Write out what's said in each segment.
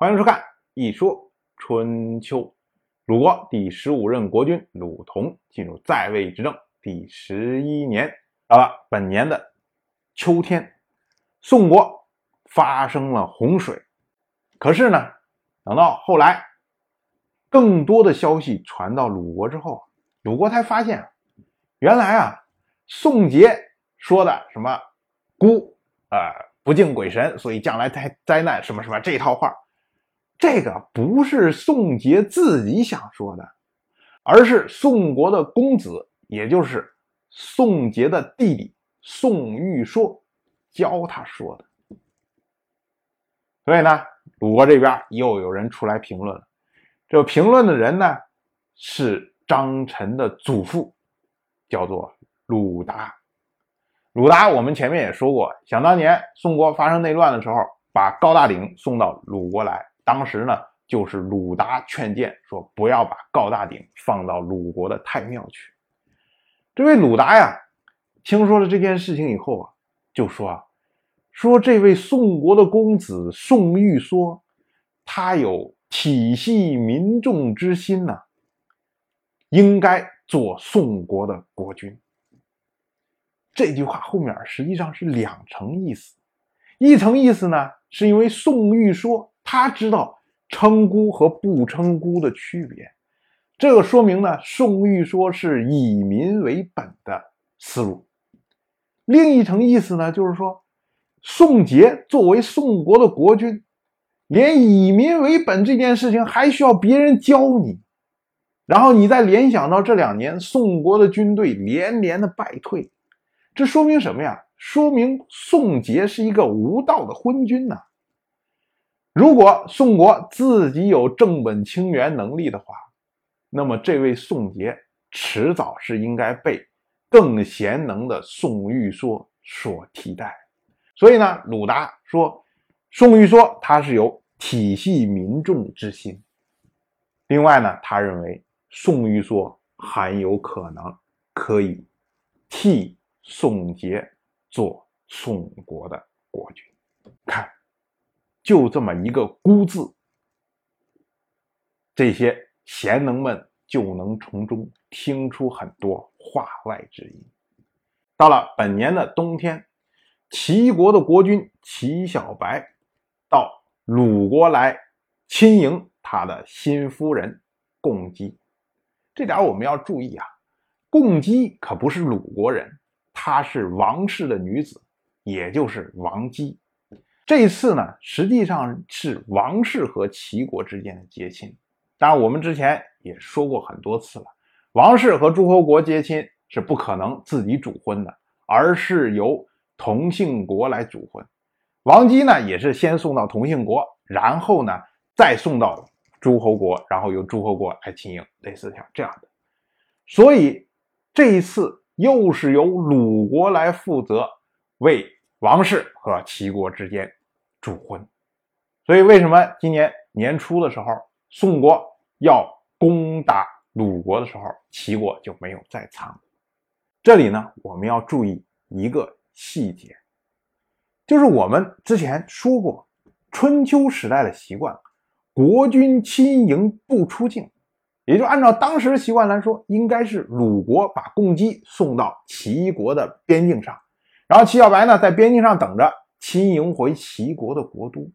欢迎收看《一说春秋》。鲁国第十五任国君鲁同进入在位执政第十一年，到了本年的秋天，宋国发生了洪水。可是呢，等到后来，更多的消息传到鲁国之后，鲁国才发现，原来啊，宋杰说的什么“孤啊不敬鬼神，所以将来灾灾难什么什么”这套话。这个不是宋杰自己想说的，而是宋国的公子，也就是宋杰的弟弟宋玉说教他说的。所以呢，鲁国这边又有人出来评论了。这评论的人呢，是张晨的祖父，叫做鲁达。鲁达，我们前面也说过，想当年宋国发生内乱的时候，把高大鼎送到鲁国来。当时呢，就是鲁达劝谏说，不要把高大鼎放到鲁国的太庙去。这位鲁达呀，听说了这件事情以后啊，就说啊，说这位宋国的公子宋玉说，他有体系民众之心呐，应该做宋国的国君。这句话后面实际上是两层意思，一层意思呢，是因为宋玉说。他知道称孤和不称孤的区别，这个说明呢，宋玉说是以民为本的思路。另一层意思呢，就是说，宋杰作为宋国的国君，连以民为本这件事情还需要别人教你，然后你再联想到这两年宋国的军队连连的败退，这说明什么呀？说明宋杰是一个无道的昏君呐。如果宋国自己有正本清源能力的话，那么这位宋杰迟早是应该被更贤能的宋玉说所替代。所以呢，鲁达说宋玉说他是有体系民众之心。另外呢，他认为宋玉说很有可能可以替宋杰做宋国的国君。看。就这么一个“孤”字，这些贤能们就能从中听出很多话外之音。到了本年的冬天，齐国的国君齐小白到鲁国来亲迎他的新夫人共姬。这点我们要注意啊，共姬可不是鲁国人，她是王氏的女子，也就是王姬。这一次呢，实际上是王室和齐国之间的结亲。当然，我们之前也说过很多次了，王室和诸侯国结亲是不可能自己主婚的，而是由同姓国来主婚。王姬呢，也是先送到同姓国，然后呢再送到诸侯国，然后由诸侯国来亲迎，类似像这样的。所以这一次又是由鲁国来负责为王室和齐国之间。主婚，所以为什么今年年初的时候，宋国要攻打鲁国的时候，齐国就没有在场？这里呢，我们要注意一个细节，就是我们之前说过，春秋时代的习惯，国君亲迎不出境，也就按照当时的习惯来说，应该是鲁国把共姬送到齐国的边境上，然后齐小白呢在边境上等着。亲迎回齐国的国都，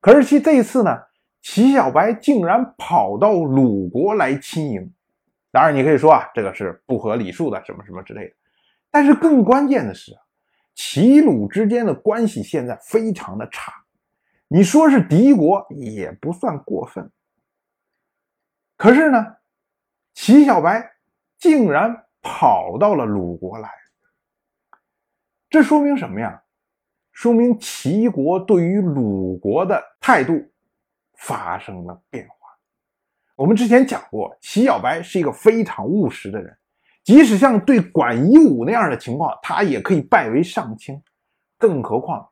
可是其这一次呢，齐小白竟然跑到鲁国来亲迎。当然，你可以说啊，这个是不合礼数的，什么什么之类的。但是更关键的是，齐鲁之间的关系现在非常的差，你说是敌国也不算过分。可是呢，齐小白竟然跑到了鲁国来，这说明什么呀？说明齐国对于鲁国的态度发生了变化。我们之前讲过，齐小白是一个非常务实的人，即使像对管夷吾那样的情况，他也可以拜为上卿。更何况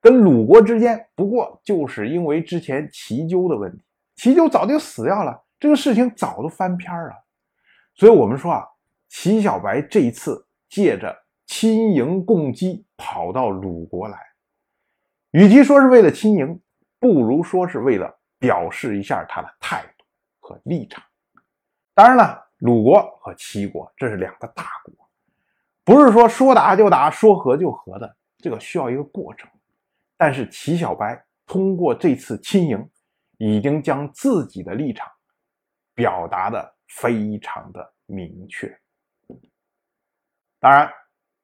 跟鲁国之间，不过就是因为之前齐纠的问题，齐纠早就死掉了，这个事情早都翻篇了。所以，我们说啊，齐小白这一次借着。亲迎共姬跑到鲁国来，与其说是为了亲迎，不如说是为了表示一下他的态度和立场。当然了，鲁国和齐国这是两个大国，不是说说打就打，说和就和的，这个需要一个过程。但是齐小白通过这次亲迎，已经将自己的立场表达的非常的明确。当然，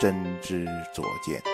真知灼见。